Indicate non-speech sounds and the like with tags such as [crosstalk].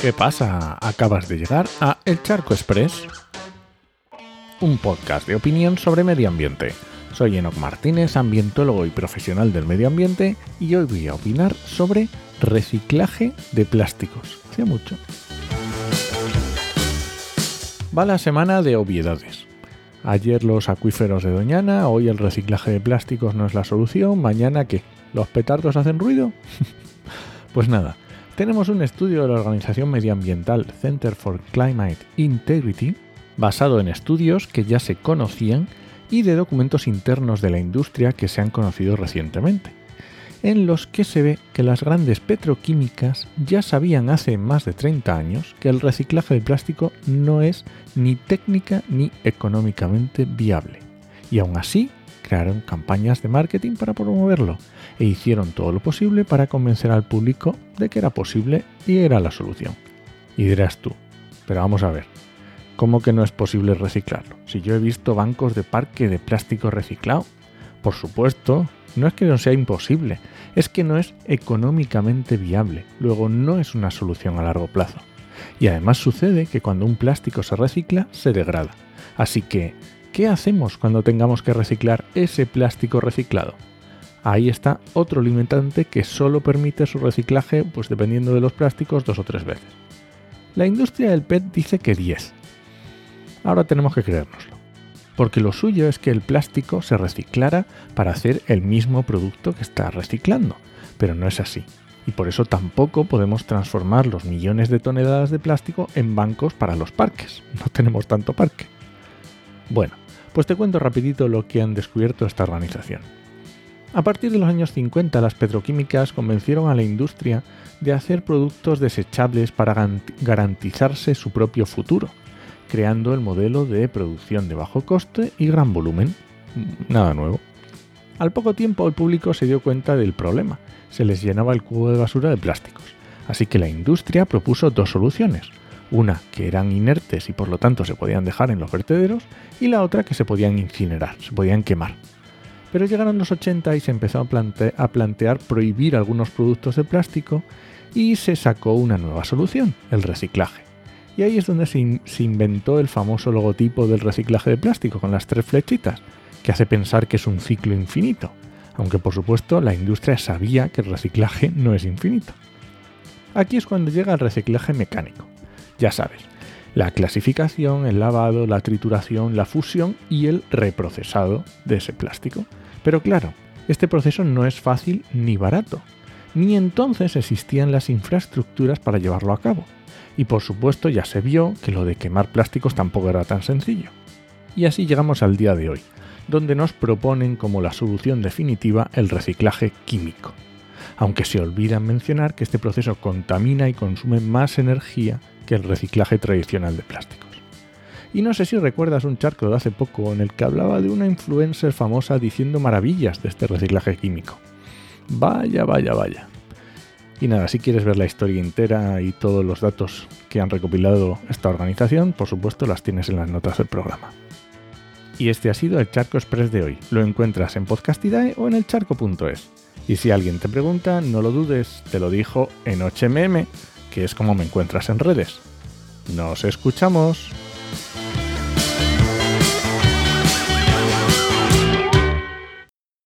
¿Qué pasa? Acabas de llegar a El Charco Express, un podcast de opinión sobre medio ambiente. Soy Enoc Martínez, ambientólogo y profesional del medio ambiente, y hoy voy a opinar sobre reciclaje de plásticos. Sea mucho. Va la semana de obviedades. Ayer los acuíferos de Doñana, hoy el reciclaje de plásticos no es la solución, mañana ¿qué? ¿Los petardos hacen ruido? [laughs] pues nada, tenemos un estudio de la organización medioambiental Center for Climate Integrity, basado en estudios que ya se conocían y de documentos internos de la industria que se han conocido recientemente, en los que se ve que las grandes petroquímicas ya sabían hace más de 30 años que el reciclaje de plástico no es ni técnica ni económicamente viable. Y aún así crearon campañas de marketing para promoverlo e hicieron todo lo posible para convencer al público de que era posible y era la solución. Y dirás tú, pero vamos a ver, ¿cómo que no es posible reciclarlo? Si yo he visto bancos de parque de plástico reciclado. Por supuesto, no es que no sea imposible, es que no es económicamente viable, luego no es una solución a largo plazo. Y además sucede que cuando un plástico se recicla, se degrada. Así que ¿Qué hacemos cuando tengamos que reciclar ese plástico reciclado? Ahí está otro limitante que solo permite su reciclaje, pues dependiendo de los plásticos, dos o tres veces. La industria del PET dice que 10. Ahora tenemos que creérnoslo. Porque lo suyo es que el plástico se reciclara para hacer el mismo producto que está reciclando. Pero no es así. Y por eso tampoco podemos transformar los millones de toneladas de plástico en bancos para los parques. No tenemos tanto parque. Bueno, pues te cuento rapidito lo que han descubierto esta organización. A partir de los años 50 las petroquímicas convencieron a la industria de hacer productos desechables para garantizarse su propio futuro, creando el modelo de producción de bajo coste y gran volumen. Nada nuevo. Al poco tiempo el público se dio cuenta del problema, se les llenaba el cubo de basura de plásticos, así que la industria propuso dos soluciones, una que eran inertes y por lo tanto se podían dejar en los vertederos y la otra que se podían incinerar, se podían quemar. Pero llegaron los 80 y se empezó a, plantear prohibir algunos productos de plástico y se sacó una nueva solución, el reciclaje. Y ahí es donde se, se inventó el famoso logotipo del reciclaje de plástico con las tres flechitas, que hace pensar que es un ciclo infinito, aunque por supuesto la industria sabía que el reciclaje no es infinito. Aquí es cuando llega el reciclaje mecánico ya sabes, la clasificación, el lavado, la trituración, la fusión y el reprocesado de ese plástico. Pero claro, este proceso no es fácil ni barato, ni entonces existían las infraestructuras para llevarlo a cabo. Y por supuesto ya se vio que lo de quemar plásticos tampoco era tan sencillo. Y así llegamos al día de hoy, donde nos proponen como la solución definitiva el reciclaje químico. Aunque se olvidan mencionar que este proceso contamina y consume más energía el reciclaje tradicional de plásticos. Y no sé si recuerdas un charco de hace poco en el que hablaba de una influencer famosa diciendo maravillas de este reciclaje químico. Vaya, vaya, vaya. Y nada, si quieres ver la historia entera y todos los datos que han recopilado esta organización, por supuesto las tienes en las notas del programa. Y este ha sido el Charco Express de hoy. Lo encuentras en Podcastidae o en elcharco.es. Y si alguien te pregunta, no lo dudes, te lo dijo en HMM que es como me encuentras en redes. Nos escuchamos.